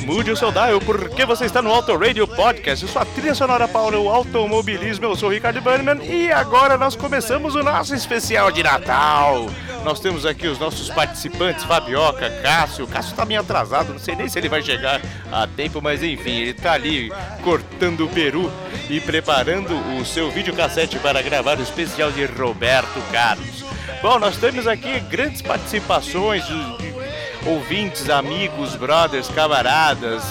ouvinte, não mude o seu dial, porque você está no Auto Radio Podcast, sua trilha sonora para o automobilismo. Eu sou o Ricardo Burnman e agora nós começamos o nosso especial de Natal. Nós temos aqui os nossos participantes, Fabioca, Cássio. Cássio tá meio atrasado, não sei nem se ele vai chegar a tempo, mas enfim, ele tá ali cortando o peru e preparando o seu videocassete para gravar o especial de Roberto Carlos. Bom, nós temos aqui grandes participações ouvintes, amigos, brothers, camaradas,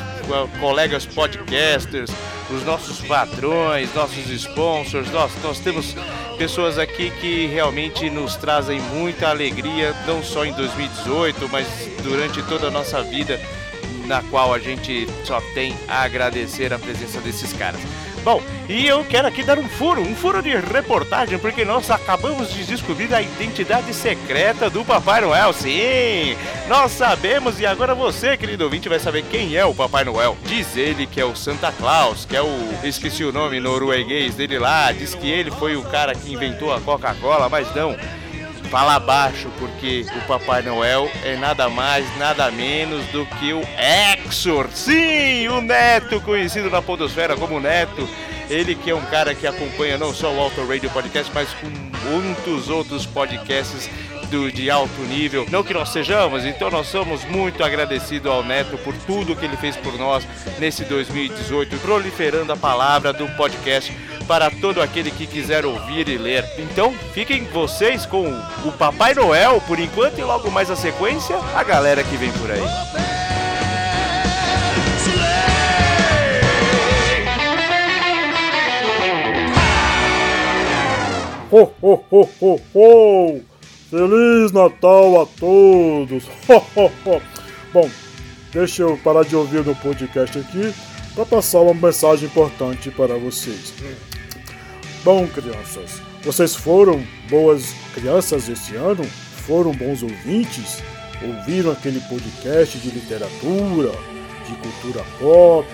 colegas podcasters, os nossos patrões, nossos sponsors. Nós, nós temos pessoas aqui que realmente nos trazem muita alegria, não só em 2018, mas durante toda a nossa vida, na qual a gente só tem a agradecer a presença desses caras. Bom, e eu quero aqui dar um furo, um furo de reportagem, porque nós acabamos de descobrir a identidade secreta do Papai Noel. Sim, nós sabemos e agora você, querido ouvinte, vai saber quem é o Papai Noel. Diz ele que é o Santa Claus, que é o. Esqueci o nome norueguês dele lá. Diz que ele foi o cara que inventou a Coca-Cola, mas não fala baixo, porque o Papai Noel é nada mais, nada menos do que o Exor. Sim, o Neto, conhecido na Podosfera como Neto. Ele que é um cara que acompanha não só o Auto Radio Podcast, mas com muitos outros podcasts de alto nível. Não que nós sejamos, então nós somos muito agradecidos ao Neto por tudo que ele fez por nós nesse 2018, proliferando a palavra do podcast para todo aquele que quiser ouvir e ler. Então, fiquem vocês com o Papai Noel por enquanto e logo mais a sequência, a galera que vem por aí. Ho, ho, ho, ho, ho! Feliz Natal a todos! Ho, ho, ho. Bom, deixa eu parar de ouvir o podcast aqui para passar uma mensagem importante para vocês. Bom, crianças, vocês foram boas crianças esse ano? Foram bons ouvintes? Ouviram aquele podcast de literatura, de cultura pop,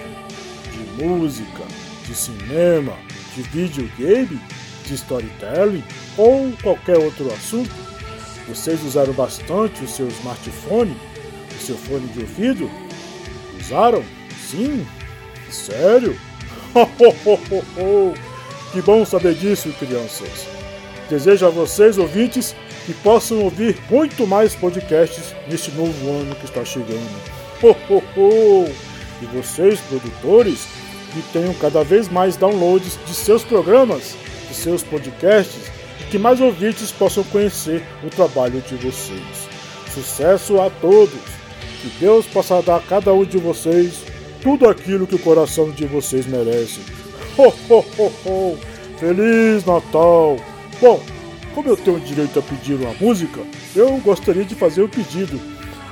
de música, de cinema, de videogame, de storytelling ou qualquer outro assunto? Vocês usaram bastante o seu smartphone, o seu fone de ouvido? Usaram? Sim? Sério? Que bom saber disso, crianças. Desejo a vocês, ouvintes, que possam ouvir muito mais podcasts neste novo ano que está chegando. Ho, ho, ho. E vocês, produtores, que tenham cada vez mais downloads de seus programas, de seus podcasts, que mais ouvintes possam conhecer o trabalho de vocês. Sucesso a todos! Que Deus possa dar a cada um de vocês tudo aquilo que o coração de vocês merece. Ho, ho, ho, ho. Feliz Natal! Bom, como eu tenho direito a pedir uma música, eu gostaria de fazer o um pedido.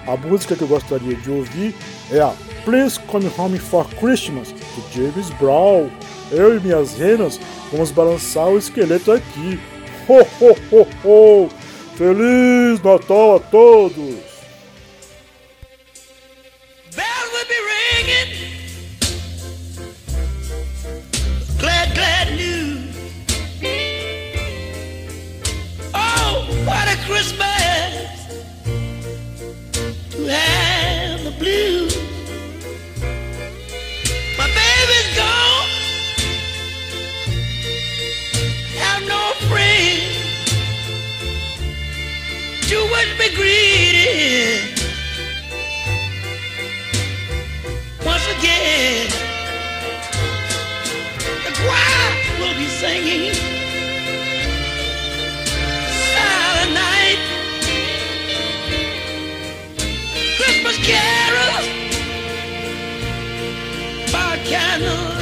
A música que eu gostaria de ouvir é a Please Come Home for Christmas, de James Brown. Eu e minhas renas vamos balançar o esqueleto aqui. Ho, ho, ho, ho! Feliz Natal a todos! Christmas to have the blues. Greeting. Once again, the choir will be singing. Christmas carols by candlelight.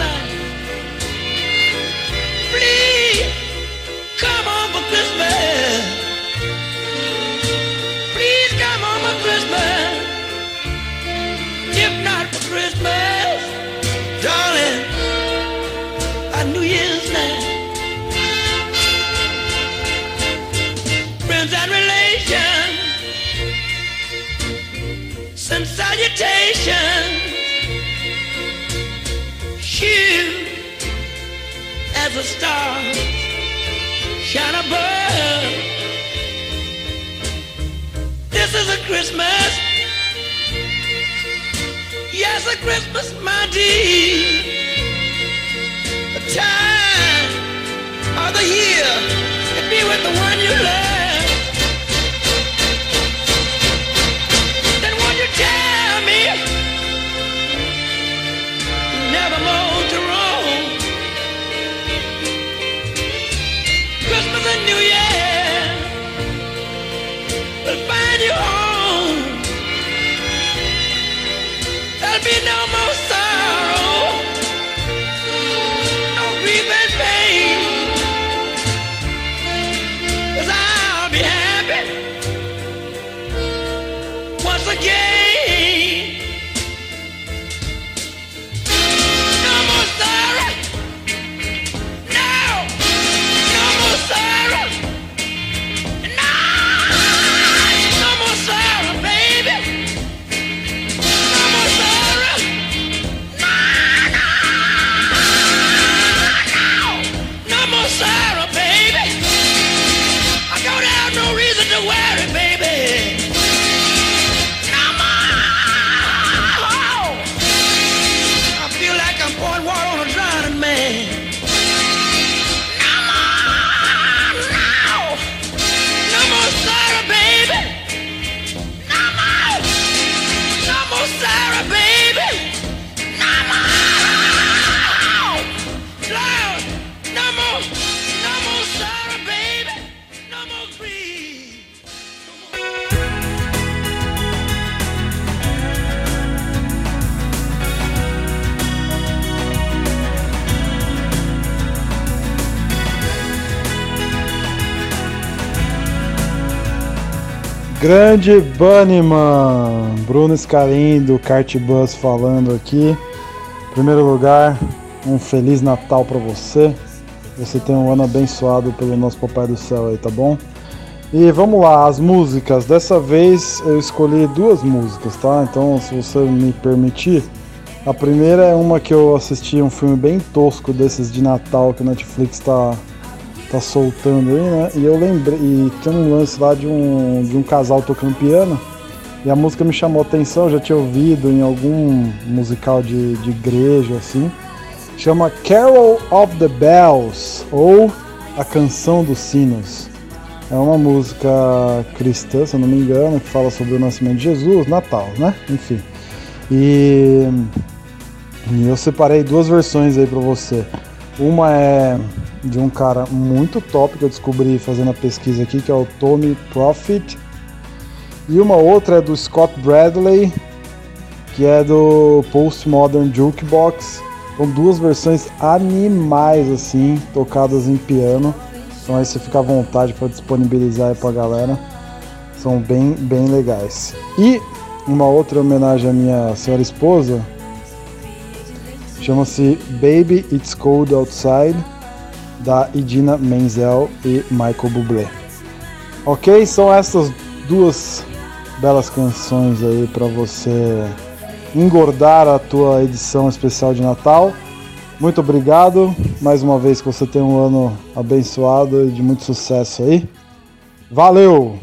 Salutations. You, as a star, shine above. This is a Christmas. Yes, a Christmas, my dear. The time of the year to be with the one you love. Never more to Grande Bunnyman, Bruno Scalim do Kart Bus falando aqui. Em primeiro lugar, um Feliz Natal para você. Você tem um ano abençoado pelo nosso Papai do Céu aí, tá bom? E vamos lá, as músicas. Dessa vez eu escolhi duas músicas, tá? Então, se você me permitir, a primeira é uma que eu assisti um filme bem tosco desses de Natal que a Netflix tá tá soltando aí, né? E eu lembrei, e tem um lance lá de um, de um casal tocando piano. E a música me chamou atenção, eu já tinha ouvido em algum musical de, de igreja, assim. Chama Carol of the Bells, ou A Canção dos Sinos. É uma música cristã, se eu não me engano, que fala sobre o nascimento de Jesus, Natal, né? Enfim. E, e eu separei duas versões aí pra você. Uma é de um cara muito top que eu descobri fazendo a pesquisa aqui, que é o Tommy Profit. E uma outra é do Scott Bradley, que é do Postmodern Jukebox. São duas versões animais assim, tocadas em piano. Então aí você fica à vontade para disponibilizar aí pra galera. São bem, bem legais. E uma outra homenagem à minha senhora esposa, Chama-se Baby It's Cold Outside, da Idina Menzel e Michael Bublé. Ok? São essas duas belas canções aí para você engordar a tua edição especial de Natal. Muito obrigado mais uma vez que você tenha um ano abençoado e de muito sucesso aí. Valeu!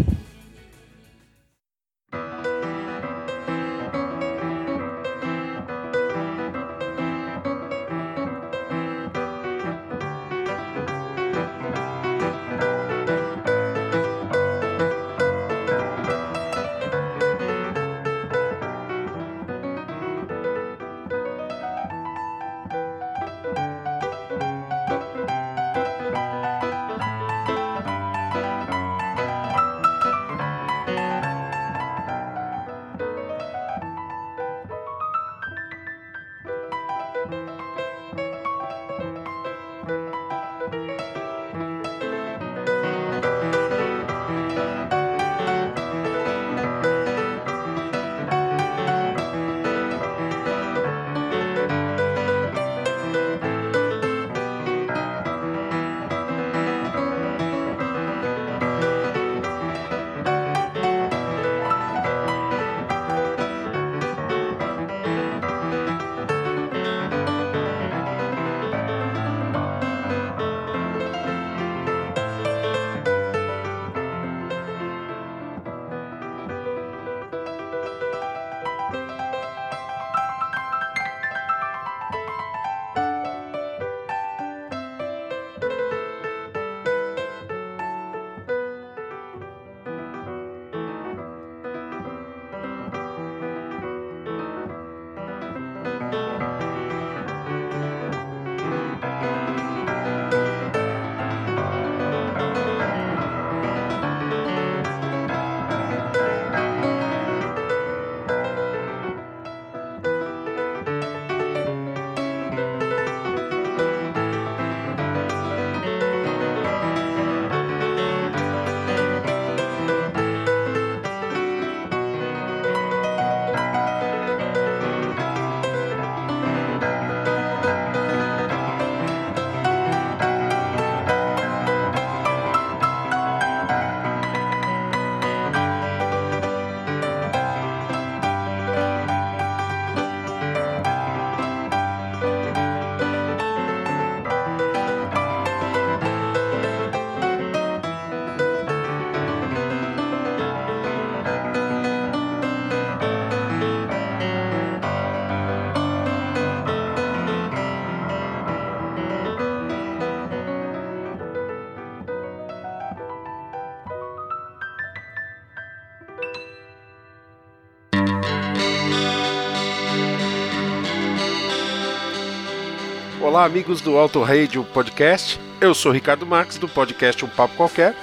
Olá, amigos do Auto Radio Podcast. Eu sou Ricardo Marques, do podcast Um Papo Qualquer,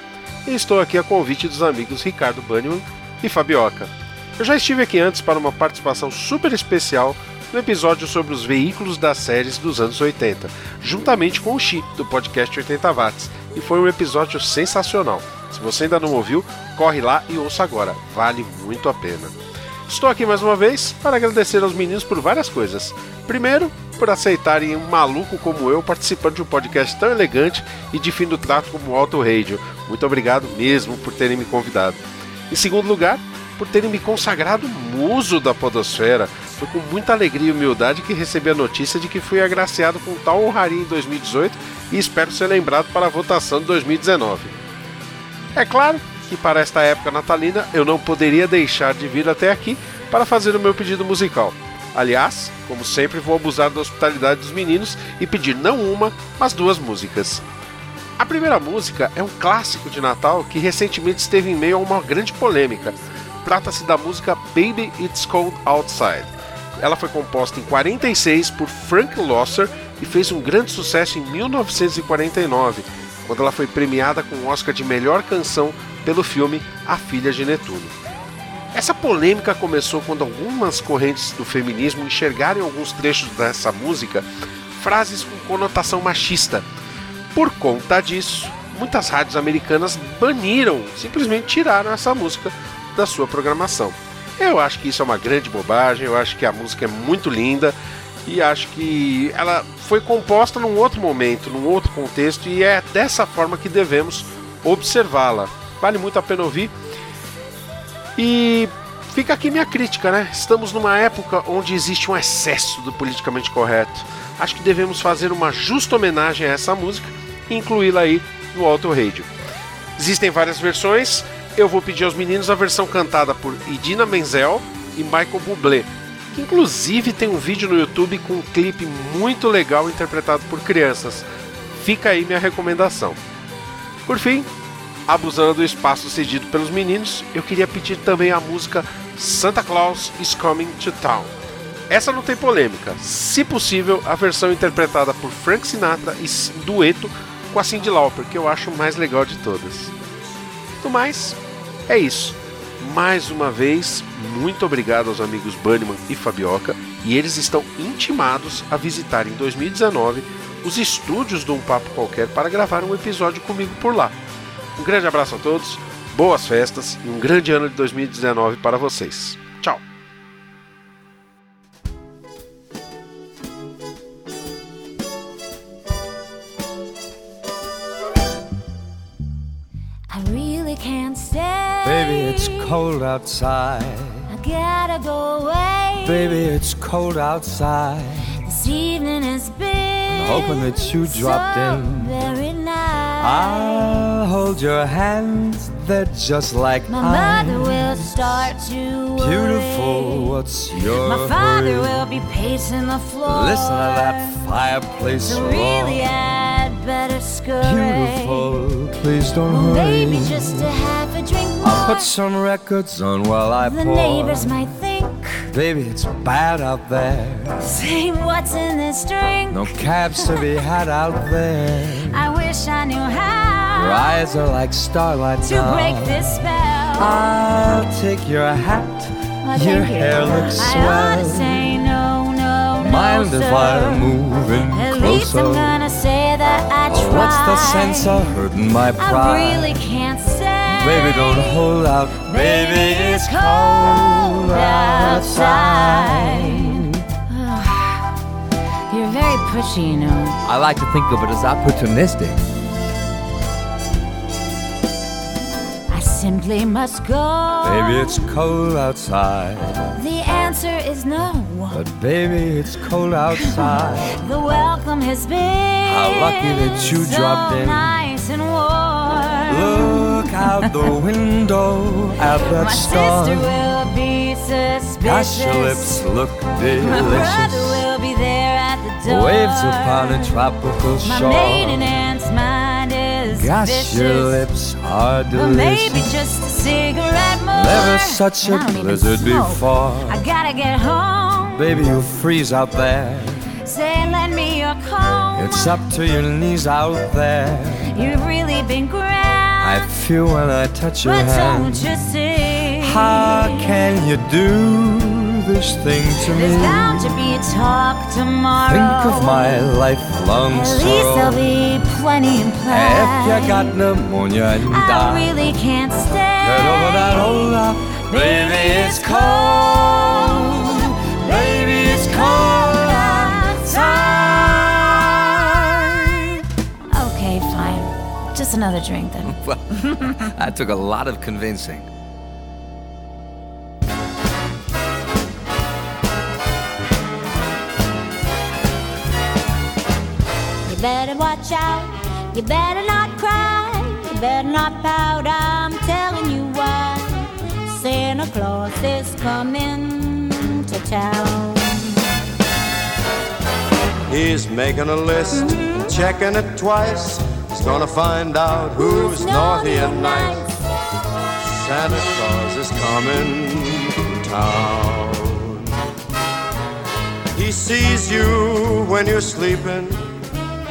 e estou aqui a convite dos amigos Ricardo Banniman e Fabioca. Eu já estive aqui antes para uma participação super especial no episódio sobre os veículos das séries dos anos 80, juntamente com o Xi, do podcast 80 Watts, e foi um episódio sensacional. Se você ainda não ouviu, corre lá e ouça agora, vale muito a pena. Estou aqui mais uma vez para agradecer aos meninos por várias coisas. Primeiro, por aceitarem um maluco como eu participando de um podcast tão elegante e de fim do trato como o Auto Radio. Muito obrigado mesmo por terem me convidado. Em segundo lugar, por terem me consagrado muso da podosfera. Foi com muita alegria e humildade que recebi a notícia de que fui agraciado com tal honraria em 2018 e espero ser lembrado para a votação de 2019. É claro que para esta época natalina eu não poderia deixar de vir até aqui para fazer o meu pedido musical. Aliás, como sempre, vou abusar da hospitalidade dos meninos e pedir não uma, mas duas músicas. A primeira música é um clássico de Natal que recentemente esteve em meio a uma grande polêmica. Trata-se da música Baby It's Cold Outside. Ela foi composta em 46 por Frank Loesser e fez um grande sucesso em 1949, quando ela foi premiada com o Oscar de melhor canção pelo filme A Filha de Netuno. Essa polêmica começou quando algumas correntes do feminismo enxergaram em alguns trechos dessa música frases com conotação machista. Por conta disso, muitas rádios americanas baniram, simplesmente tiraram essa música da sua programação. Eu acho que isso é uma grande bobagem, eu acho que a música é muito linda e acho que ela foi composta num outro momento, num outro contexto e é dessa forma que devemos observá-la. Vale muito a pena ouvir. E fica aqui minha crítica, né? Estamos numa época onde existe um excesso do politicamente correto. Acho que devemos fazer uma justa homenagem a essa música e incluí-la aí no Auto Radio. Existem várias versões, eu vou pedir aos meninos a versão cantada por Idina Menzel e Michael Bublé, que inclusive tem um vídeo no YouTube com um clipe muito legal interpretado por crianças. Fica aí minha recomendação. Por fim, abusando do espaço cedido pelos meninos, eu queria pedir também a música Santa Claus is Coming to Town. Essa não tem polêmica, se possível, a versão interpretada por Frank Sinatra e dueto com a Cyndi Lauper, que eu acho mais legal de todas. No mais, é isso. Mais uma vez, muito obrigado aos amigos Bunnyman e Fabioca, e eles estão intimados a visitar em 2019 os estúdios do Um Papo Qualquer para gravar um episódio comigo por lá. Um grande abraço a todos, boas festas e um grande ano de 2019 para vocês. Tchau! I really can't stay. Baby, it's cold outside. I gotta go away. Baby, it's cold outside. This evening has been Hoping that you dropped so in. I'll hold your hands, they're just like My mine. mother will start to worry. Beautiful, what's your My father hurry? will be pacing the floor. Listen to that fireplace So roar. really, I'd better scurry. Beautiful, please don't Well, hurry. maybe just a half a drink more. I'll put some records on while I the pour. neighbors might think, Baby, it's bad out there. say what's in this drink. No cabs to be had out there. I wish I knew how. Your eyes are like starlight to now. break this spell. I'll take your hat. Oh, well, your you. hair looks I swell. ought to say no, no, no, Mind sir. if I move in At closer? least I'm gonna say that I tried. Oh, what's the sense of hurting my pride? I really can't say. Baby, don't hold out. Baby, it's cold outside. Very pushy, you know. I like to think of it as opportunistic. I simply must go. Baby, it's cold outside. The answer is no. But baby, it's cold outside. The welcome has been How lucky that you so dropped in. nice and warm. Look out the window at that My star. sister will be suspicious. Gosh, your lips look My delicious. Will be there at the. Waves upon a tropical My shore. maiden aunt's mind is Gosh, vicious. your lips are But maybe delicious. just a cigarette more. Never such a I don't even blizzard before. I gotta get home. Baby, you freeze out there. say, lend me your coat. It's up to your knees out there. You've really been grand. I feel when I touch your but hand. don't you see? How can you do this thing to me? There's bound to be a talk tomorrow. Think of my lifelong At least there'll be plenty in play. If you got pneumonia and I die, really can't stay. get over that old. Baby, it's cold. Baby, it's cold outside. Okay, fine. Just another drink then. Well, that took a lot of convincing. Better watch out. You better not cry. You better not pout. I'm telling you why. Santa Claus is coming to town. He's making a list, mm-hmm. checking it twice. He's gonna find out who's naughty and nice. Santa Claus is coming to town. He sees you when you're sleeping.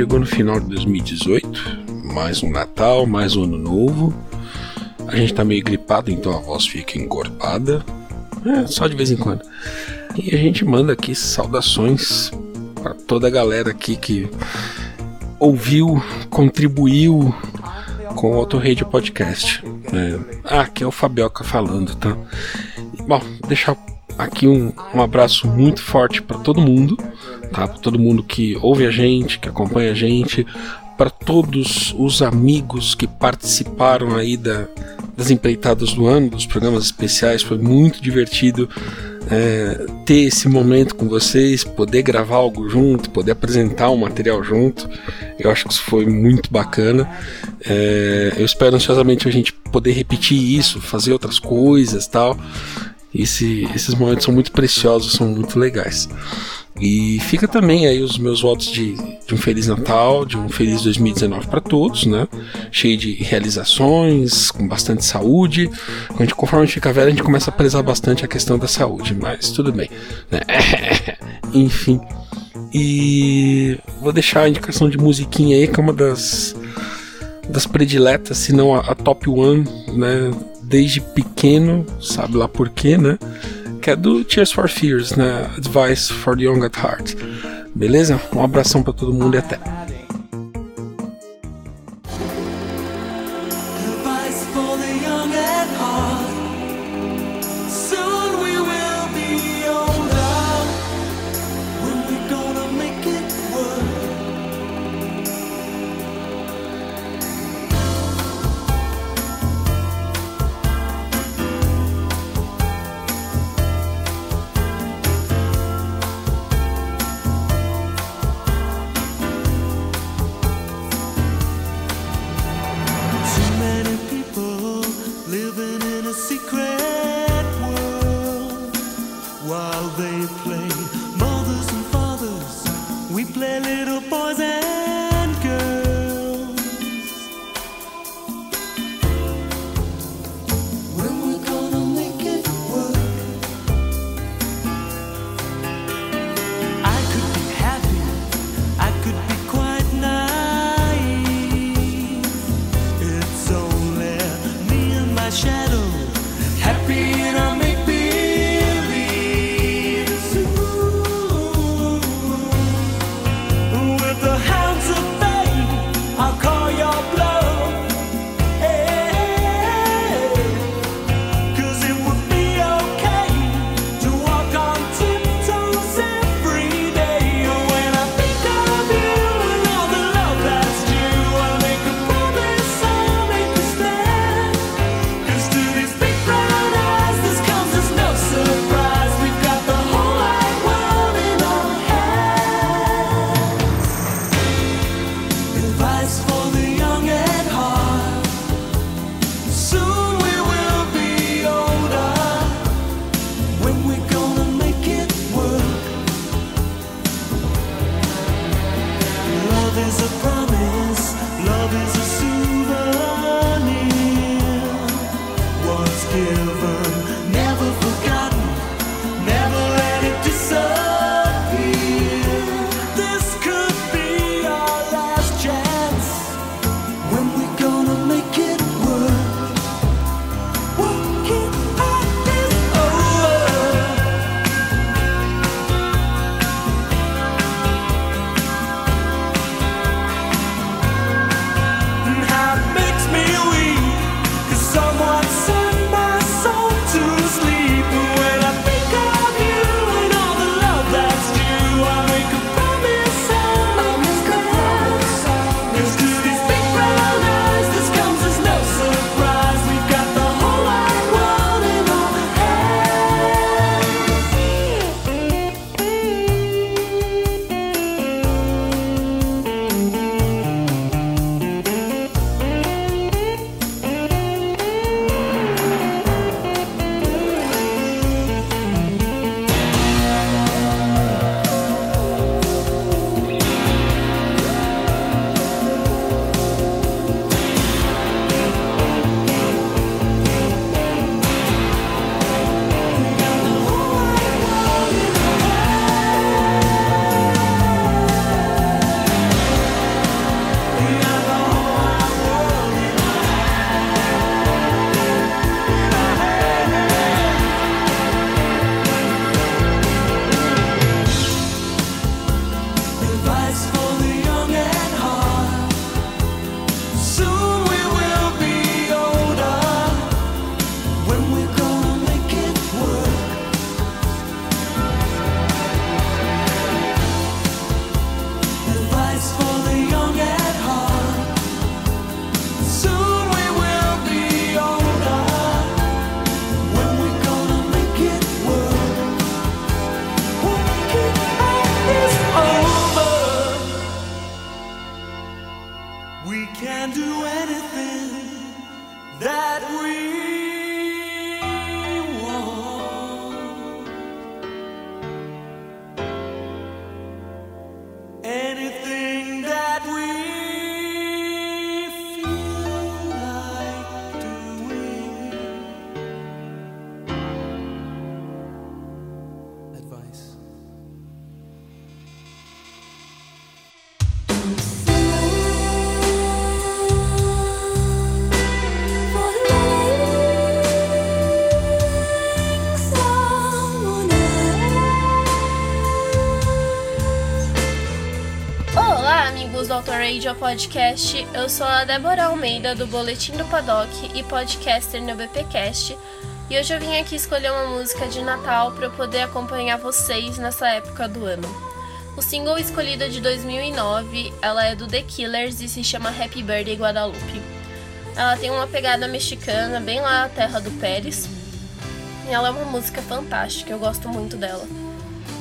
Chegou no final de 2018, mais um Natal, mais um Ano Novo. A gente tá meio gripado, então a voz fica encorpada, é, só de vez em quando. E a gente manda aqui saudações para toda a galera aqui que ouviu, contribuiu com o Auto Radio Podcast. É, ah, aqui é o Fabioca falando, tá? Bom, deixar aqui um, um abraço muito forte para todo mundo, tá? Para todo mundo que ouve a gente, que acompanha a gente, para todos os amigos que participaram aí da, das empreitadas do ano, dos programas especiais, foi muito divertido é, ter esse momento com vocês, poder gravar algo junto, poder apresentar um material junto. Eu acho que isso foi muito bacana. É, eu espero ansiosamente a gente poder repetir isso, fazer outras coisas tal. Esse, esses momentos são muito preciosos, são muito legais. E fica também aí os meus votos de, de um Feliz Natal, de um Feliz 2019 para todos, né? Cheio de realizações, com bastante saúde. A gente, conforme a gente fica velho, a gente começa a prezar bastante a questão da saúde, mas tudo bem. Né? Enfim. E vou deixar a indicação de musiquinha aí, que é uma das, das prediletas, se não a, a top one, né? Desde pequeno, sabe lá porquê, né? que é do Tears for Fears, né? Advice for the Young at Heart. Beleza? Um abração para todo mundo e até. Auto Radio Podcast. Eu sou a Débora Almeida do Boletim do Paddock e podcaster no BPcast. E hoje eu vim aqui escolher uma música de Natal para eu poder acompanhar vocês nessa época do ano. O single escolhido é de 2009, ela é do The Killers e se chama Happy Birthday Guadalupe. Ela tem uma pegada mexicana, bem lá na terra do Pérez. E ela é uma música fantástica, eu gosto muito dela.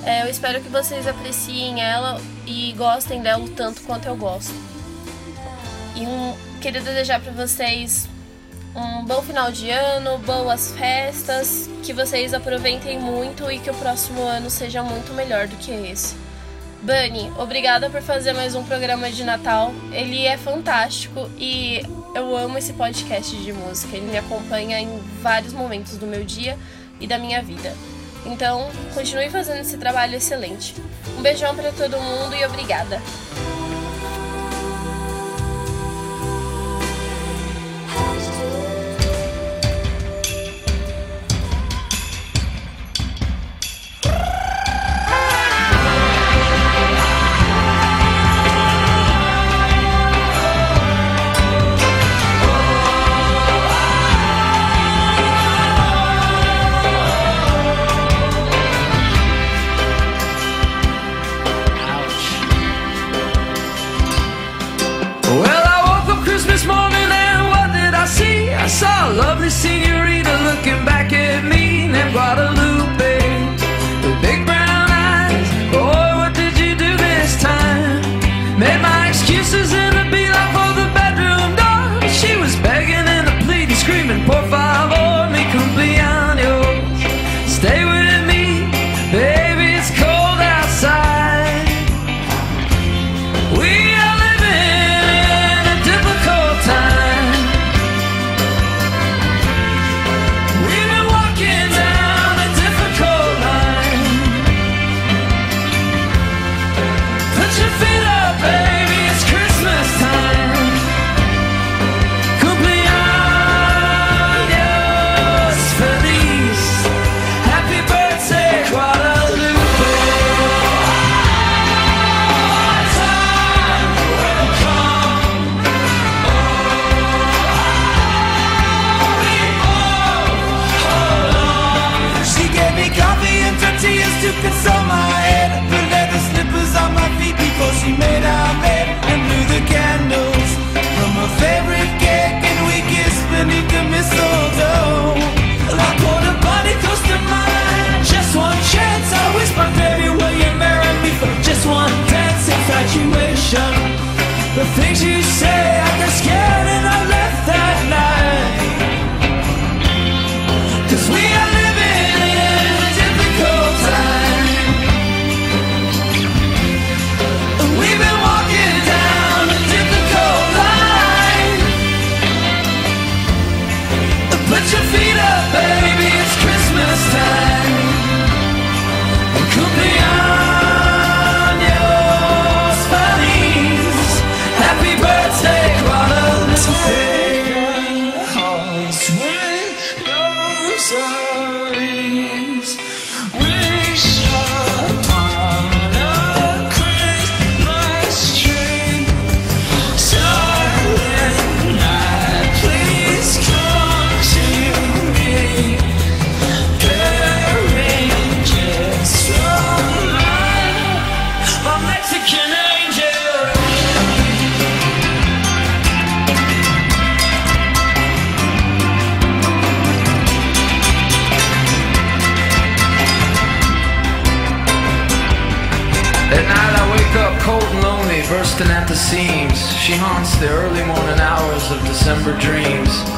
É, eu espero que vocês apreciem ela e gostem dela tanto quanto eu gosto. E um, queria desejar para vocês um bom final de ano, boas festas, que vocês aproveitem muito e que o próximo ano seja muito melhor do que esse. Bunny, obrigada por fazer mais um programa de Natal. Ele é fantástico e eu amo esse podcast de música. Ele me acompanha em vários momentos do meu dia e da minha vida. Então, continue fazendo esse trabalho excelente. Um beijão para todo mundo e obrigada.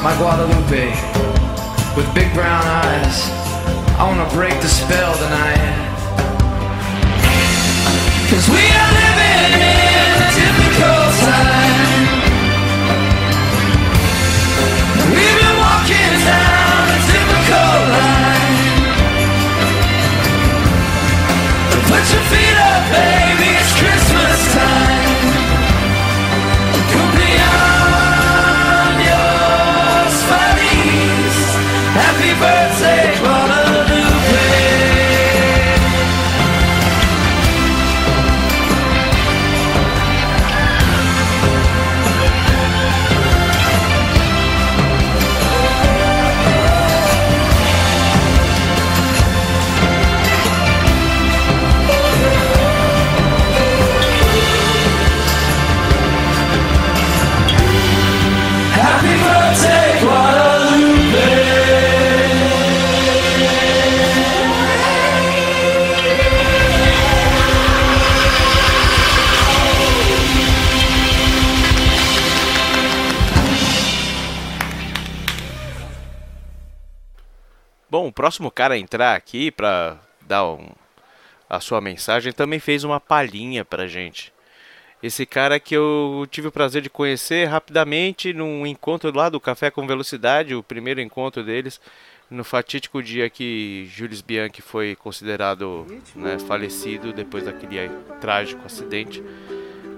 My Guadalupe, with big brown eyes. I wanna break the spell tonight. Cause we are próximo cara a entrar aqui para dar um, a sua mensagem também fez uma palhinha pra gente. Esse cara que eu tive o prazer de conhecer rapidamente num encontro lá do Café com Velocidade, o primeiro encontro deles, no fatídico dia que Jules Bianchi foi considerado né, falecido depois daquele trágico acidente.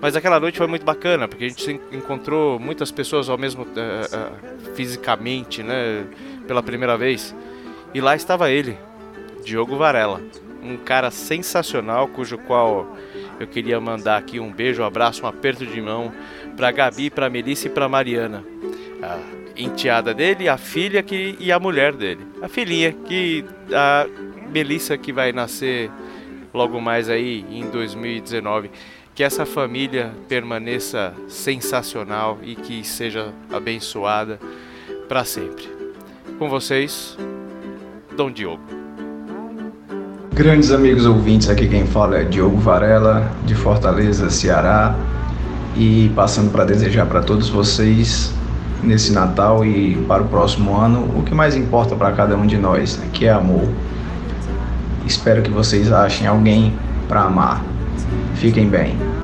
Mas aquela noite foi muito bacana, porque a gente encontrou muitas pessoas ao mesmo uh, uh, fisicamente, né, pela primeira vez. E lá estava ele, Diogo Varela, um cara sensacional, cujo qual eu queria mandar aqui um beijo, um abraço, um aperto de mão para Gabi, para Melissa e para Mariana. A enteada dele, a filha que, e a mulher dele. A filhinha que a Melissa que vai nascer logo mais aí em 2019 que essa família permaneça sensacional e que seja abençoada para sempre. Com vocês, Dom Diogo. Grandes amigos ouvintes, aqui quem fala é Diogo Varela, de Fortaleza, Ceará, e passando para desejar para todos vocês nesse Natal e para o próximo ano o que mais importa para cada um de nós, né, que é amor. Espero que vocês achem alguém para amar. Fiquem bem.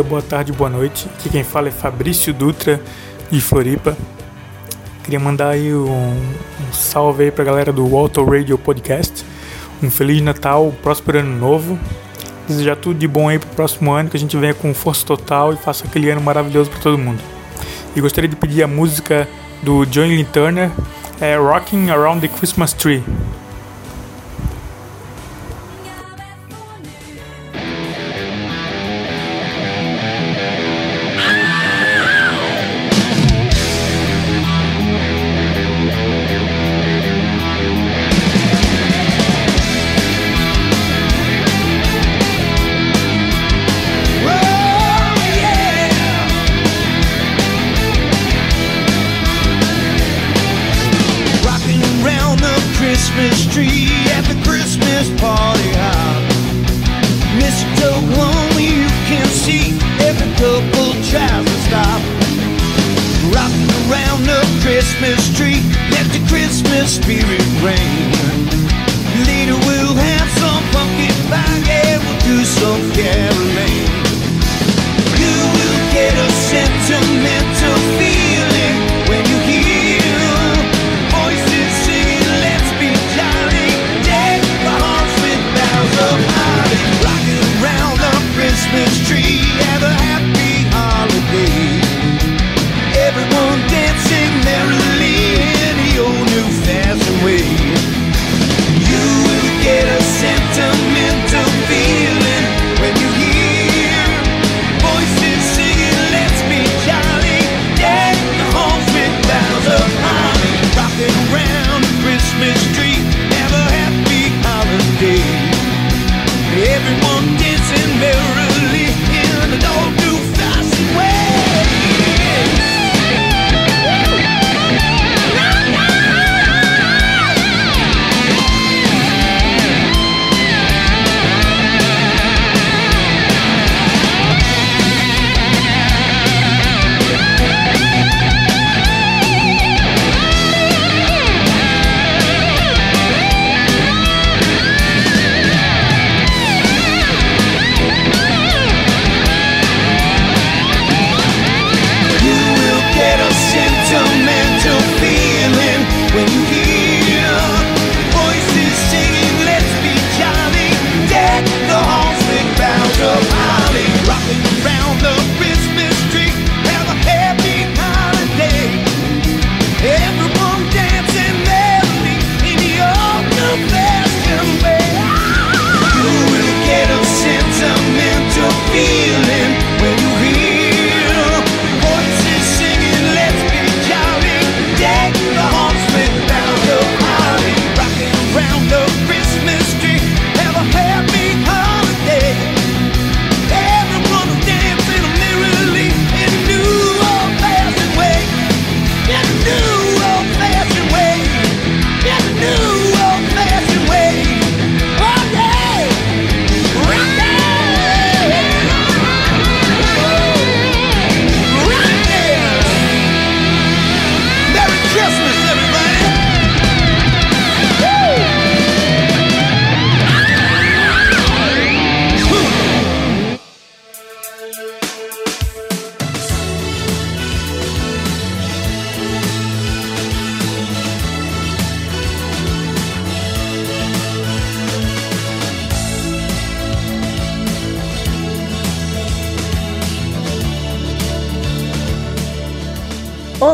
dia, boa tarde, boa noite. Aqui quem fala é Fabrício Dutra, de Floripa. Queria mandar aí um, um salve aí pra galera do Auto Radio Podcast. Um Feliz Natal, um próspero ano novo. Desejar tudo de bom aí pro próximo ano, que a gente venha com força total e faça aquele ano maravilhoso para todo mundo. E gostaria de pedir a música do John Lee Turner, é Rocking Around the Christmas Tree.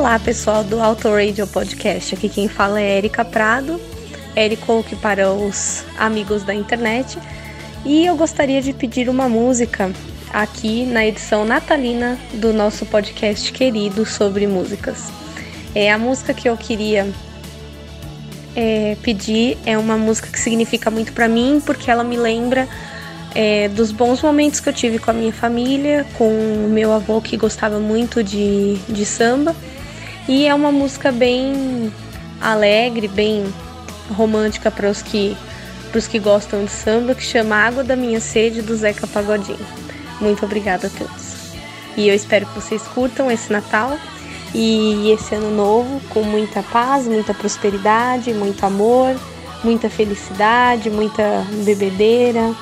Olá, pessoal do Auto Radio Podcast. Aqui quem fala é Erika Prado, Eric Oak para os amigos da internet. E eu gostaria de pedir uma música aqui na edição natalina do nosso podcast querido sobre músicas. É a música que eu queria é, pedir é uma música que significa muito para mim porque ela me lembra é, dos bons momentos que eu tive com a minha família, com o meu avô que gostava muito de, de samba. E é uma música bem alegre, bem romântica para os que, pros que gostam de samba, que chama Água da Minha Sede, do Zeca Pagodinho. Muito obrigada a todos. E eu espero que vocês curtam esse Natal e esse ano novo com muita paz, muita prosperidade, muito amor, muita felicidade, muita bebedeira,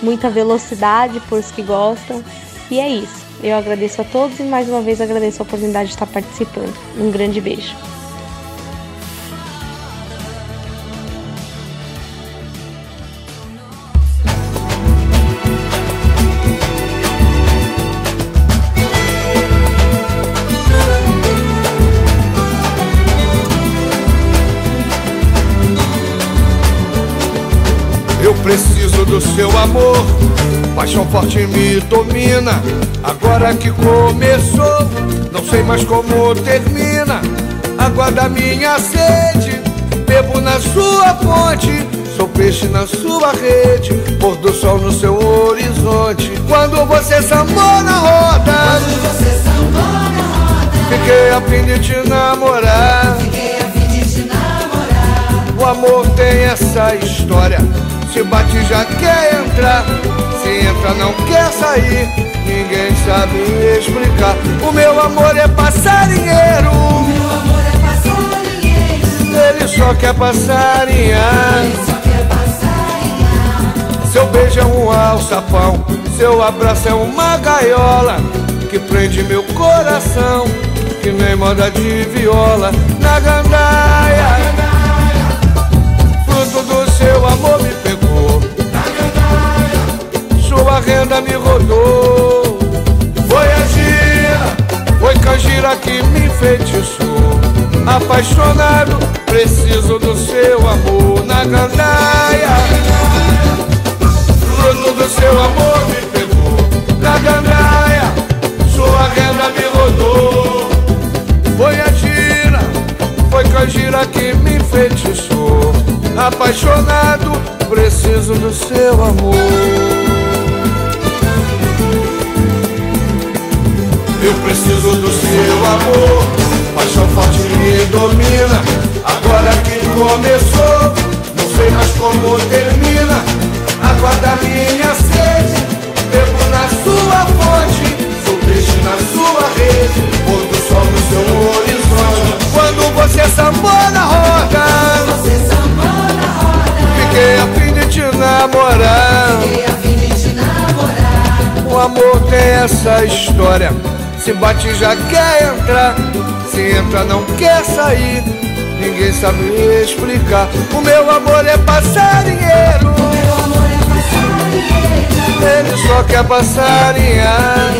muita velocidade para os que gostam E é isso. Eu agradeço a todos e mais uma vez agradeço a oportunidade de estar participando. Um grande beijo. Paixão forte me domina. Agora que começou, não sei mais como termina. Água da minha sede, bebo na sua fonte. Sou peixe na sua rede, pôr do sol no seu horizonte. Quando você sambou na roda, fiquei a fim de te namorar. O amor tem essa história. Se bate já quer entrar, entra não quer sair. Ninguém sabe explicar. O meu amor é passarinheiro. Ele só quer passarinhar. Seu beijo é um alçapão, seu abraço é uma gaiola que prende meu coração, que nem moda de viola na gandaia. Fruto do seu amor me pegou, sua renda me rodou. Foi a gira, foi canjira que me enfeitiçou. Apaixonado, preciso do seu amor na gandaia. Fruto do seu amor me pegou na gandaia. Sua renda me rodou. Foi a gira, foi canjira que me enfeitiçou. Apaixonado, preciso do seu amor. Amor, paixão forte me domina. Agora que começou, não sei mais como termina. Água da minha sede, bebo na sua fonte. Sou peixe na sua rede, pôr do sol no seu horizonte. Quando você sambou na roda, fiquei a fim de te namorar. O amor tem essa história. Se bate já quer entrar, se entra não quer sair. Ninguém sabe explicar. O meu amor é passarinheiro. Ele só quer passarinhar.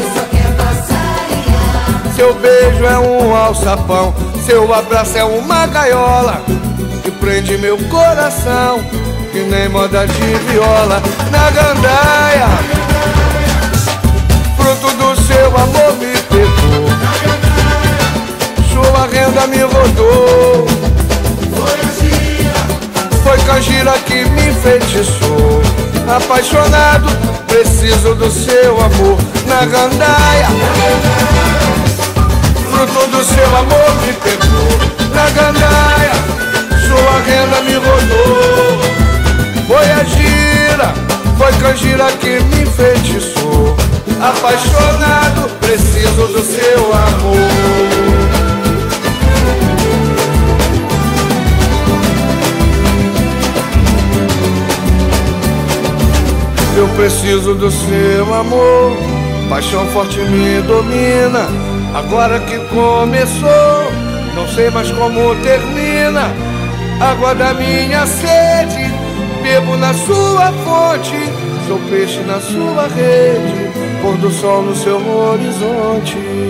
Seu beijo é um alçapão, seu abraço é uma gaiola que prende meu coração, que nem moda de viola na gandaia. Fruto do seu amor me sua renda me rodou. Foi canjira que me enfeitiçou. Apaixonado, preciso do seu amor na gandaia. Fruto do seu amor me pegou na gandaia. Sua renda me rodou. Foi a gira, foi canjira que me enfeitiçou. Apaixonado, preciso do seu amor. Eu preciso do seu amor, paixão forte me domina. Agora que começou, não sei mais como termina. Água da minha sede, bebo na sua fonte. Sou peixe na sua rede, pôr do sol no seu horizonte.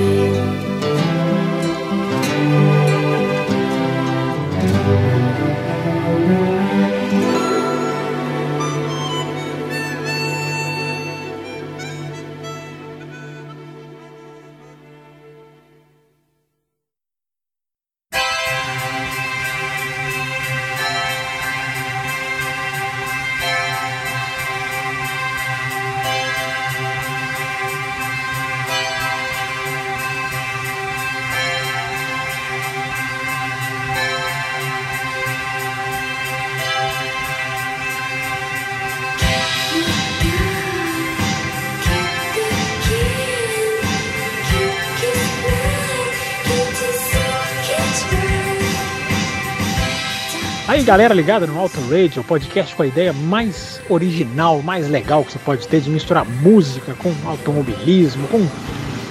Aí, galera ligada no Auto Radio, podcast com a ideia mais original, mais legal que você pode ter de misturar música com automobilismo, com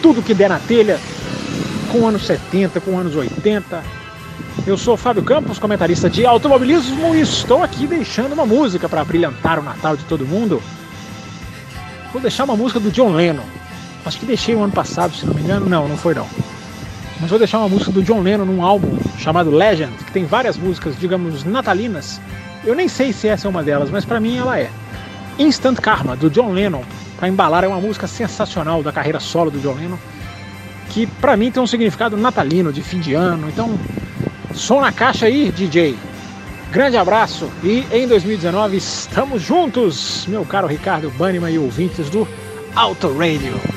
tudo que der na telha, com anos 70, com anos 80. Eu sou Fábio Campos, comentarista de automobilismo, e estou aqui deixando uma música para brilhantar o Natal de todo mundo. Vou deixar uma música do John Lennon. Acho que deixei o ano passado, se não me engano. Não, não foi não. Mas vou deixar uma música do John Lennon num álbum chamado Legend, que tem várias músicas, digamos, natalinas. Eu nem sei se essa é uma delas, mas para mim ela é. Instant Karma, do John Lennon, para embalar, é uma música sensacional da carreira solo do John Lennon, que para mim tem um significado natalino, de fim de ano. Então, som na caixa aí, DJ. Grande abraço e em 2019 estamos juntos, meu caro Ricardo Banniman e ouvintes do Auto Radio.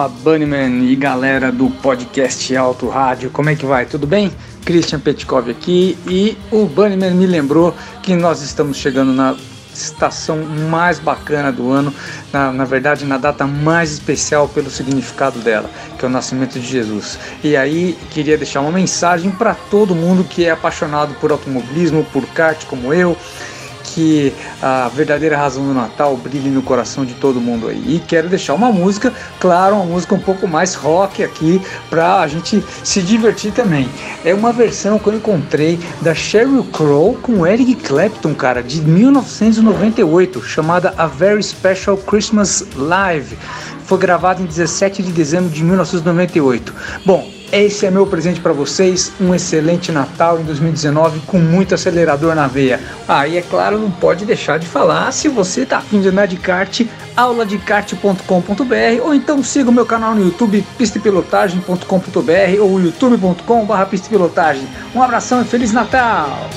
Fala Bunnyman e galera do podcast Alto Rádio, como é que vai? Tudo bem? Christian Petkov aqui e o Bunnyman me lembrou que nós estamos chegando na estação mais bacana do ano, na, na verdade na data mais especial pelo significado dela, que é o nascimento de Jesus. E aí queria deixar uma mensagem para todo mundo que é apaixonado por automobilismo, por kart como eu, que a verdadeira razão do Natal brilhe no coração de todo mundo aí. E quero deixar uma música, claro, uma música um pouco mais rock aqui pra a gente se divertir também. É uma versão que eu encontrei da Sheryl Crow com Eric Clapton, cara, de 1998, chamada A Very Special Christmas Live. Foi gravada em 17 de dezembro de 1998. Bom, esse é meu presente para vocês, um excelente Natal em 2019 com muito acelerador na veia. Ah, e é claro, não pode deixar de falar, se você tá afim de andar de kart, auladecart.com.br ou então siga o meu canal no YouTube, pistepilotagem.com.br ou youtube.com.br pistepilotagem. Um abração e Feliz Natal!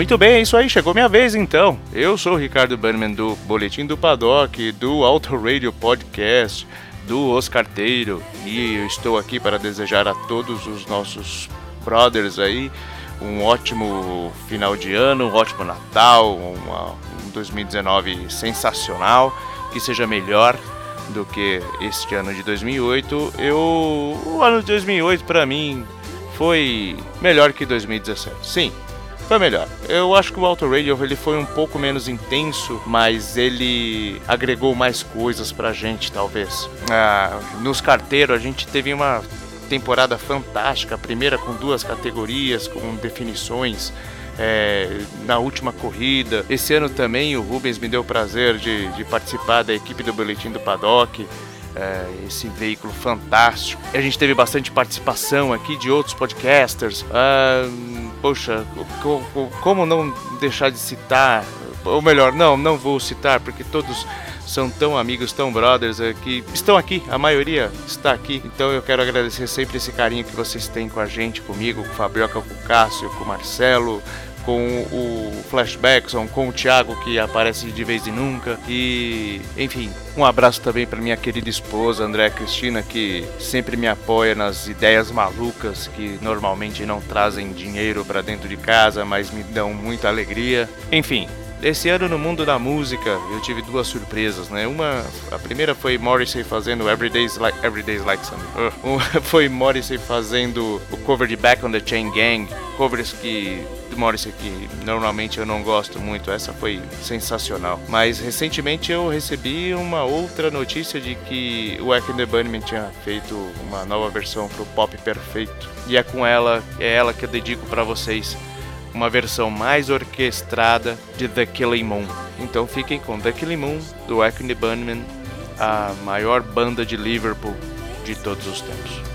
Muito bem, é isso aí, chegou minha vez então. Eu sou o Ricardo Bannerman do Boletim do Paddock, do Auto Radio Podcast, do Oscarteiro e eu estou aqui para desejar a todos os nossos brothers aí um ótimo final de ano, um ótimo Natal, uma, um 2019 sensacional, que seja melhor do que este ano de 2008. Eu, o ano de 2008 para mim foi melhor que 2017. Sim, foi melhor. Eu acho que o Auto Radio ele foi um pouco menos intenso, mas ele agregou mais coisas pra gente, talvez. Ah, nos carteiros a gente teve uma temporada fantástica, a primeira com duas categorias, com definições. É, na última corrida. Esse ano também o Rubens me deu o prazer de, de participar da equipe do Boletim do Paddock. É, esse veículo fantástico. A gente teve bastante participação aqui de outros podcasters. Ah, poxa, co- co- como não deixar de citar? Ou melhor, não, não vou citar, porque todos são tão amigos, tão brothers, é, que estão aqui, a maioria está aqui. Então eu quero agradecer sempre esse carinho que vocês têm com a gente, comigo, com o Fabioca, com o Cássio, com o Marcelo, com o Flashbackson, com o Thiago que aparece de vez em nunca. E, enfim, um abraço também para minha querida esposa, Andréa Cristina, que sempre me apoia nas ideias malucas que normalmente não trazem dinheiro para dentro de casa, mas me dão muita alegria. Enfim, esse ano no mundo da música eu tive duas surpresas, né? Uma, a primeira foi Morrissey fazendo Everyday's Like, Everyday's like Sunday. Uh, foi Morrissey fazendo o cover de Back on the Chain Gang, covers que do Morrissey que normalmente eu não gosto muito. Essa foi sensacional. Mas recentemente eu recebi uma outra notícia de que o Echo and the Bunnymen tinha feito uma nova versão pro Pop Perfeito e é com ela, é ela que eu dedico para vocês uma versão mais orquestrada de The Killing Moon. Então fiquem com The Killing Moon do the Bunnymen, a maior banda de Liverpool de todos os tempos.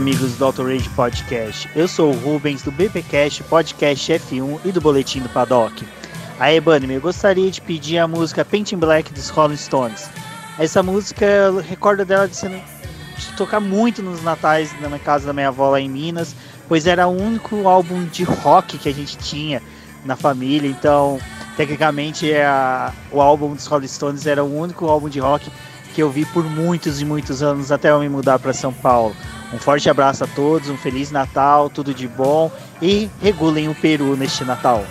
amigos do Autorage Podcast. Eu sou o Rubens do BPcast, Podcast F1 e do Boletim do Paddock. Aí, Bunny, eu gostaria de pedir a música Painting Black dos Rolling Stones. Essa música, eu recordo dela de, ser, de tocar muito nos natais na casa da minha avó lá em Minas, pois era o único álbum de rock que a gente tinha na família, então tecnicamente é a, o álbum dos Rolling Stones era o único álbum de rock que eu vi por muitos e muitos anos até eu me mudar para São Paulo. Um forte abraço a todos, um feliz Natal, tudo de bom e regulem o Peru neste Natal.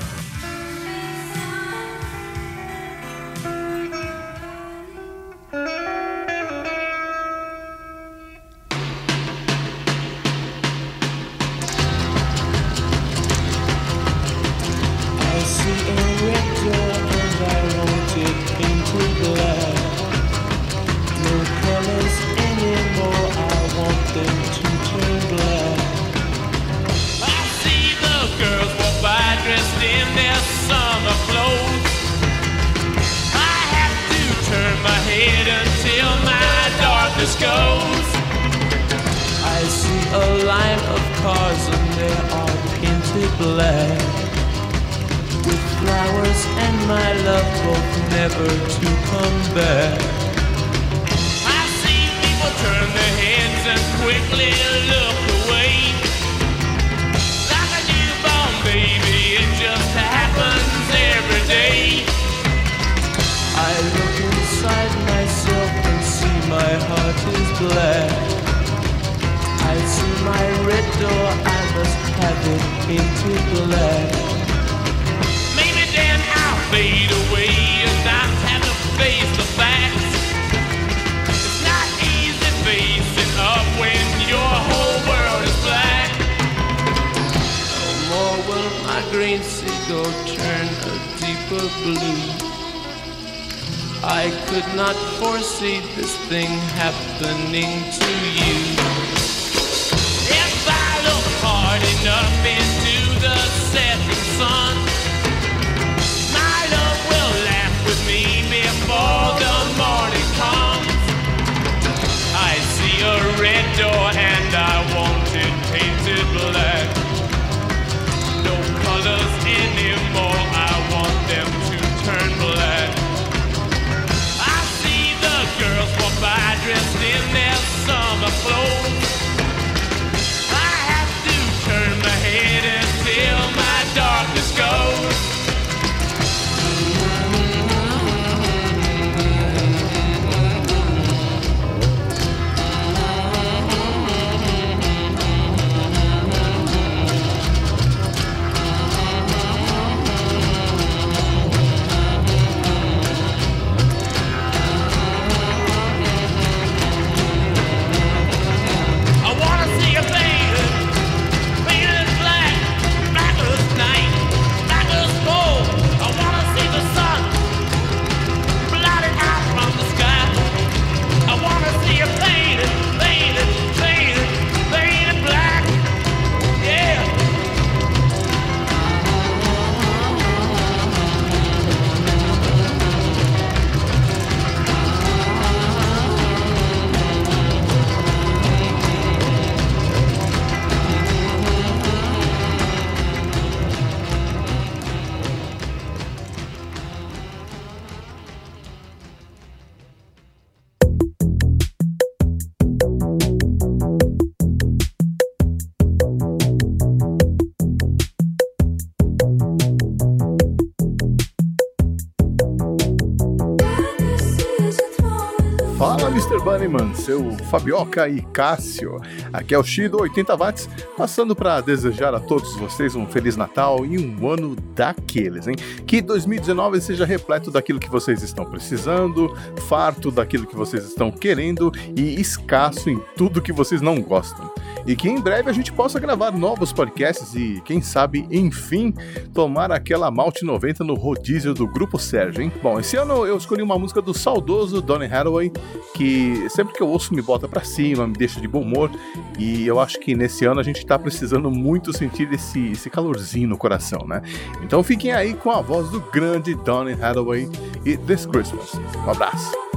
Seu Fabioca e Cássio. Aqui é o X do 80 Watts, passando para desejar a todos vocês um Feliz Natal e um ano daqueles, hein? Que 2019 seja repleto daquilo que vocês estão precisando, farto daquilo que vocês estão querendo e escasso em tudo que vocês não gostam. E que em breve a gente possa gravar novos podcasts e, quem sabe, enfim, tomar aquela Malte 90 no rodízio do Grupo Sérgio, hein? Bom, esse ano eu escolhi uma música do saudoso Donny Hathaway, que sempre que eu ouço me bota pra cima, me deixa de bom humor, e eu acho que nesse ano a gente tá precisando muito sentir esse, esse calorzinho no coração, né? Então fiquem aí com a voz do grande Donny Hathaway e This Christmas. Um abraço.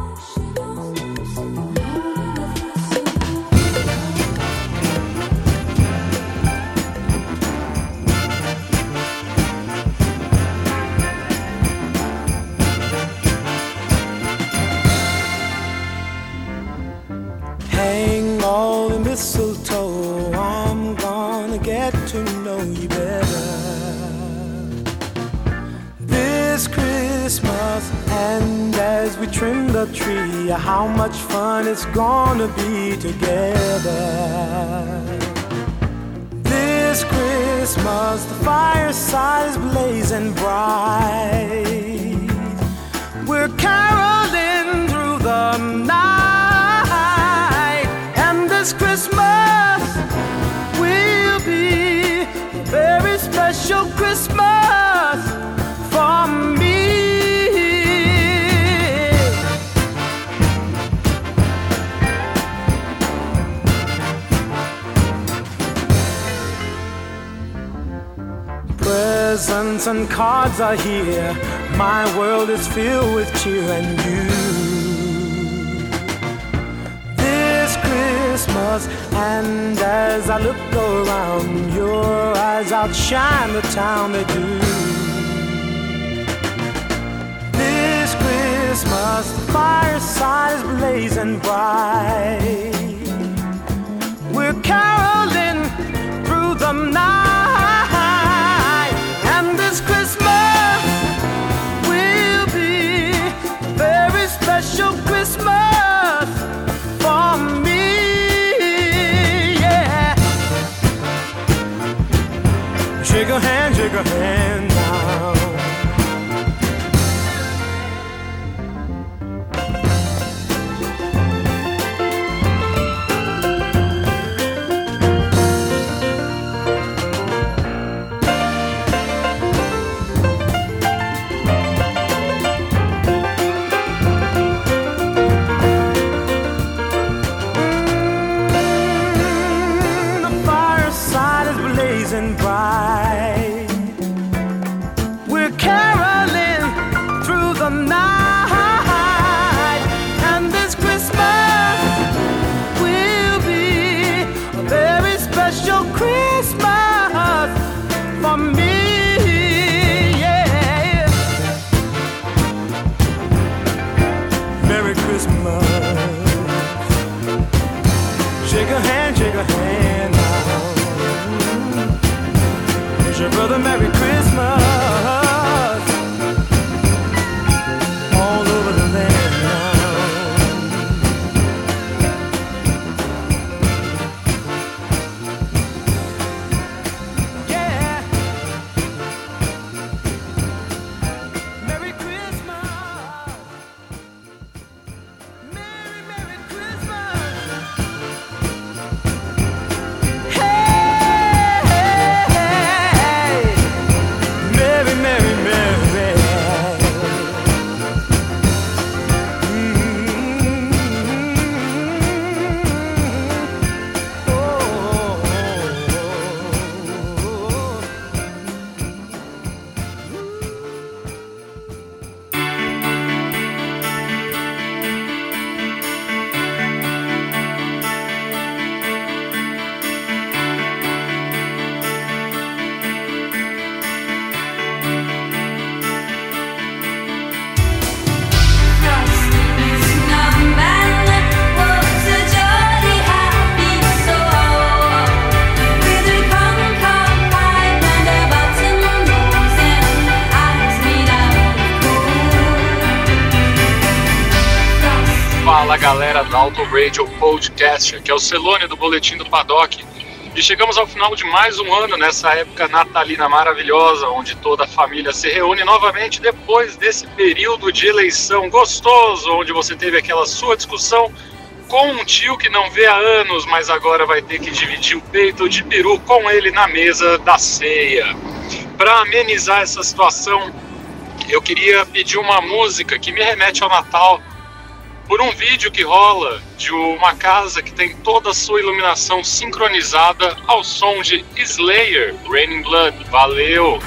We trim the tree, how much fun it's gonna be together. This Christmas, the fireside is blazing bright. We're caroling through the night, and this Christmas will be a very special Christmas for me. Presents and cards are here. My world is filled with cheer and you. This Christmas, and as I look around, your eyes outshine the town they do. This Christmas, the fireside is blazing bright. We're caroling through the night, and this Christmas will be very special Christmas for me. Yeah. Shake a hand, shake a hand Auto Radio Podcast, que é o Celone do Boletim do Paddock. E chegamos ao final de mais um ano nessa época natalina maravilhosa, onde toda a família se reúne novamente depois desse período de eleição gostoso, onde você teve aquela sua discussão com um tio que não vê há anos, mas agora vai ter que dividir o peito de peru com ele na mesa da ceia. Para amenizar essa situação, eu queria pedir uma música que me remete ao Natal por um vídeo que rola de uma casa que tem toda a sua iluminação sincronizada ao som de Slayer, Raining Blood. Valeu!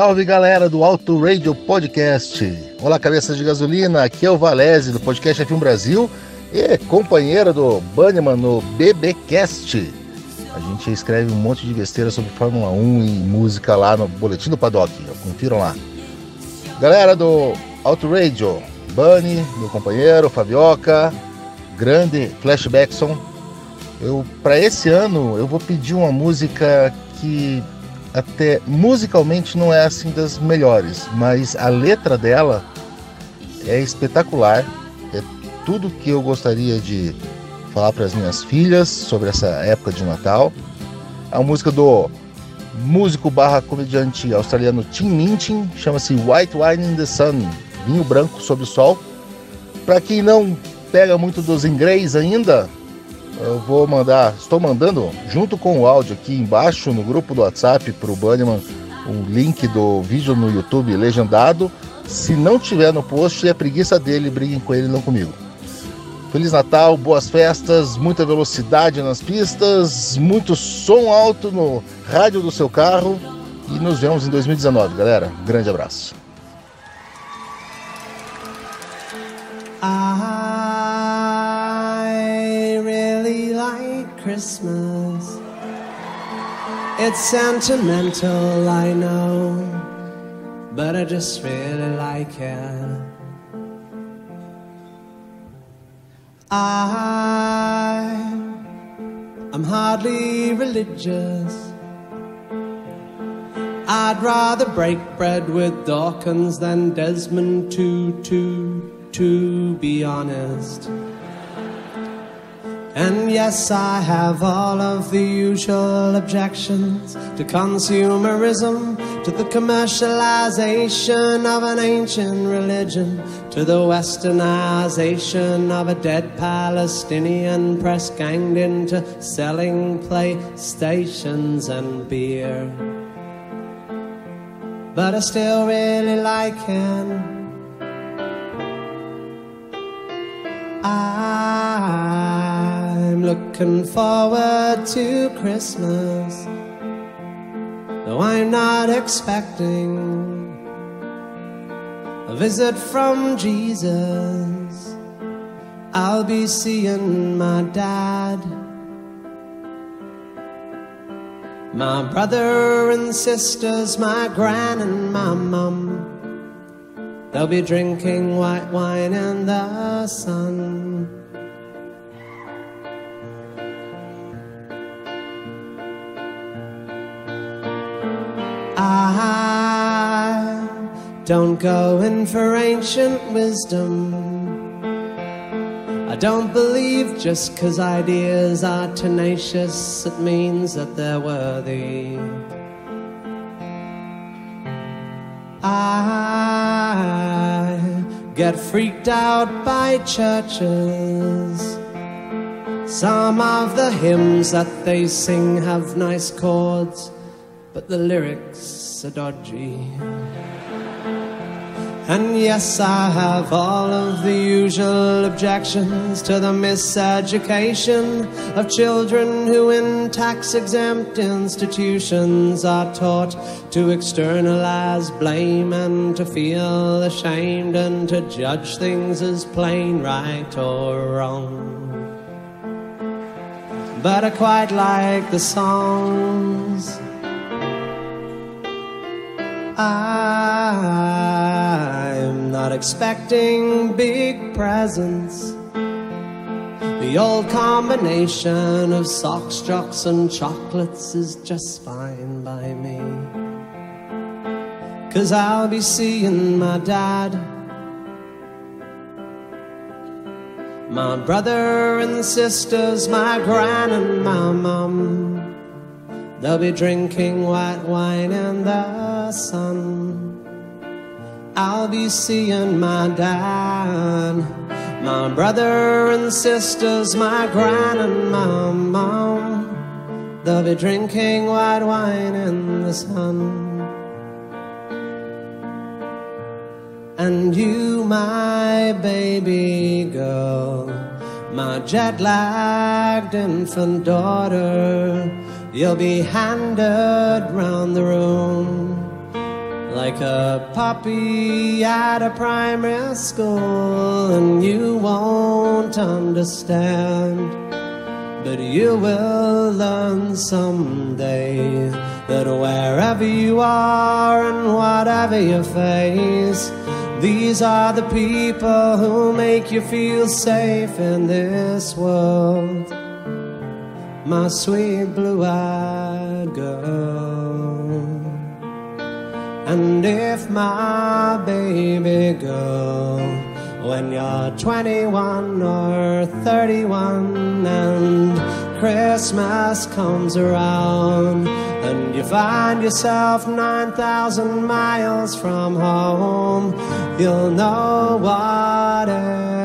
Salve galera do Auto Radio Podcast. Olá, cabeça de gasolina. Aqui é o Valese do Podcast F1 Brasil e companheiro do Bannerman no BBcast. A gente escreve um monte de besteira sobre Fórmula 1 e música lá no Boletim do Paddock. Confiram lá. Galera do Auto Radio, Bunny, meu companheiro, Fabioca, grande Flashbackson. Eu para esse ano eu vou pedir uma música que até musicalmente não é assim das melhores, mas a letra dela é espetacular. É tudo que eu gostaria de falar para as minhas filhas sobre essa época de Natal. A música do músico barra comediante australiano Tim Minchin chama-se White Wine in the Sun, vinho branco sob o sol. Para quem não pega muito dos inglês ainda, eu vou mandar, estou mandando junto com o áudio aqui embaixo no grupo do WhatsApp para o Bunnyman o link do vídeo no YouTube legendado. Se não tiver no post, é preguiça dele, briguem com ele, não comigo. Feliz Natal, boas festas, muita velocidade nas pistas, muito som alto no rádio do seu carro e nos vemos em 2019, galera. Grande abraço. I really like Christmas. It's sentimental, I know, but I just really like it. I I'm hardly religious. I'd rather break bread with Dawkins than Desmond Tutu, to be honest. And yes, I have all of the usual objections to consumerism, to the commercialization of an ancient religion, to the westernization of a dead Palestinian press ganged into selling playstations and beer. But I still really like him. Ah. I'm looking forward to Christmas, though I'm not expecting a visit from Jesus. I'll be seeing my dad, my brother and sisters, my gran and my mum. They'll be drinking white wine in the sun. Don't go in for ancient wisdom. I don't believe just cause ideas are tenacious, it means that they're worthy. I get freaked out by churches. Some of the hymns that they sing have nice chords, but the lyrics are dodgy. And yes, I have all of the usual objections to the miseducation of children who, in tax exempt institutions, are taught to externalize blame and to feel ashamed and to judge things as plain right or wrong. But I quite like the songs. I'm not expecting big presents. The old combination of socks, jocks, and chocolates is just fine by me. Cause I'll be seeing my dad, my brother and sisters, my gran and my mum. They'll be drinking white wine in the sun. I'll be seeing my dad, my brother and sisters, my gran and my mom. They'll be drinking white wine in the sun. and you, my baby girl, my jet lagged infant daughter, you'll be handed round the room like a puppy at a primary school, and you won't understand. But you will learn someday that wherever you are and whatever you face, these are the people who make you feel safe in this world. My sweet blue eyed girl. And if my baby girl, when you're 21 or 31 and Christmas comes around and you find yourself 9,000 miles from home, you'll know whatever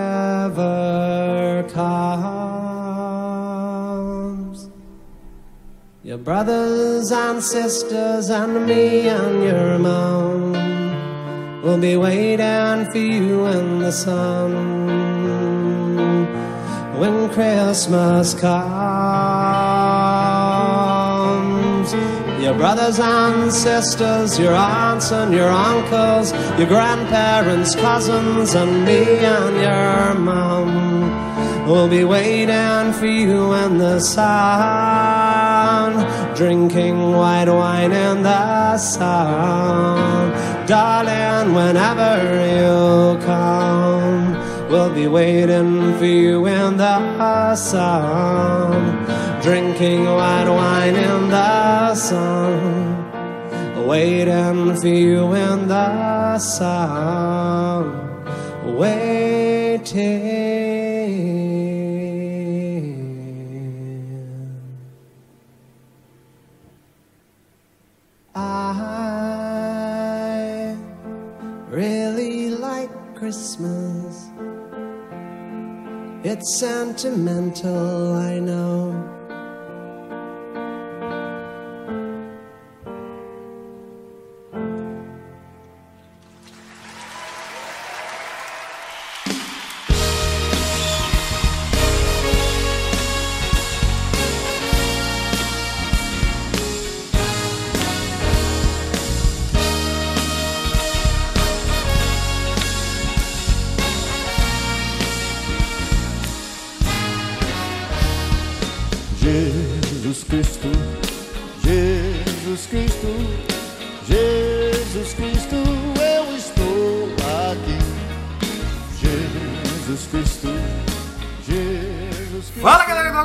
Your brothers and sisters and me and your mom will be waiting for you in the sun when Christmas comes. Your brothers and sisters, your aunts and your uncles, your grandparents, cousins, and me and your mom will be waiting for you in the sun, drinking white wine in the sun. Darling, whenever you come, we'll be waiting for you in the sun, drinking white wine in the sun. Waiting for you in the sun, waiting. Christmas. It's sentimental, I know.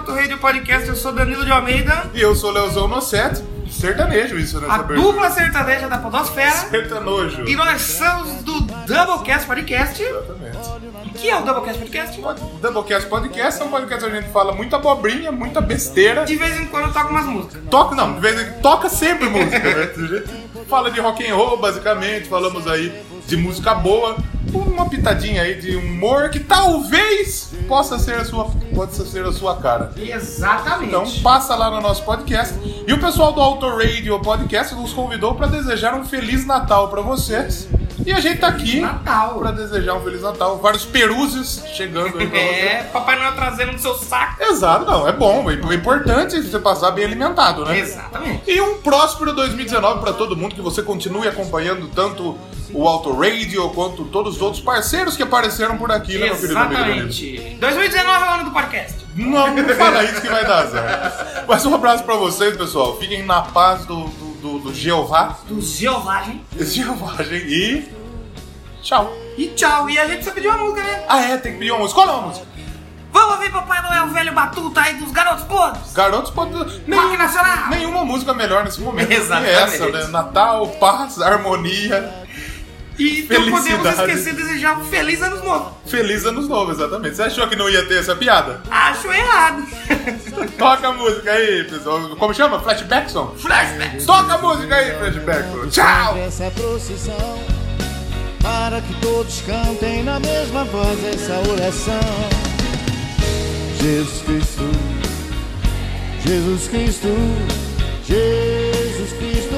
Auto Radio Podcast, eu sou Danilo de Almeida. E eu sou o Leozão Nocete. Sertanejo isso, né? A dupla sertaneja da Podosfera. Sertanojo. E nós somos do Doublecast Podcast. Exatamente. O que é o Doublecast Podcast? Doublecast Podcast é um podcast onde a gente fala muita abobrinha, muita besteira. De vez em quando toca umas músicas. Toca, não, de vez em toca sempre música, né? Fala de rock and roll, basicamente, falamos aí de música boa, uma pitadinha aí de humor que talvez possa ser a sua, possa ser a sua cara. Exatamente. Então passa lá no nosso podcast. E o pessoal do Auto Radio Podcast nos convidou para desejar um Feliz Natal para vocês. E a gente tá aqui para desejar um Feliz Natal. Vários peruzes chegando aí pra É. Papai Noel trazendo no seu saco. Exato, não, é bom, é importante você passar bem alimentado, né? Exatamente. E um próspero 2019 para todo mundo, que você continue acompanhando tanto o Auto Radio quanto todos os outros parceiros que apareceram por aqui, né, meu querido amigo? Exatamente. 2019 é o ano do podcast. Não, não fala isso que vai dar certo. Mas um abraço pra vocês, pessoal. Fiquem na paz do, do, do, do Jeová. Do Jeovagem. Jeovagem. E. Tchau. E tchau. E a gente precisa pedir uma música, né? Ah, é, tem que pedir uma música. Qual é a música? Vamos ouvir Papai Noel, velho batuta aí dos garotos podres. Garotos podem. Rock Nacional. Nenhuma música melhor nesse momento. Exatamente. Que essa, né? Natal, paz, harmonia. E não podemos esquecer de desejar um feliz ano novo. Feliz Anos Novo, exatamente. Você achou que não ia ter essa piada? Acho errado. Toca a música aí, pessoal. Como chama? Flashbackson? Flashback. Toca a música aí, Flashbackson. Tchau! Essa procissão, para que todos cantem na mesma voz essa oração. Jesus Cristo, Jesus Cristo. Jesus Cristo.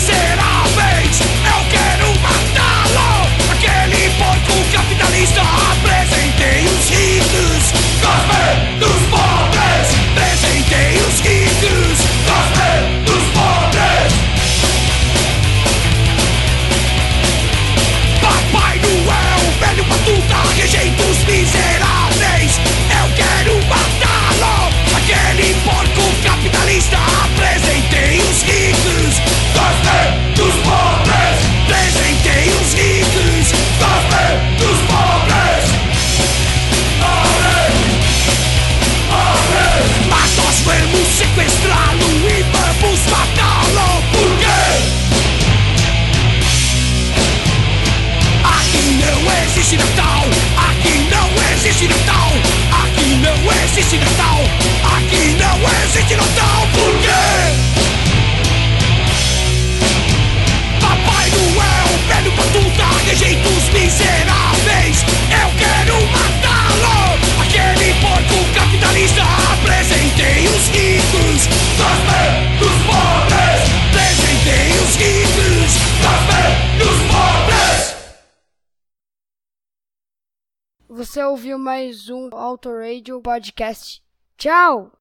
miseráveis, eu quero matá-lo. Aquele porco capitalista. Você ouviu mais um Auto Radio Podcast. Tchau!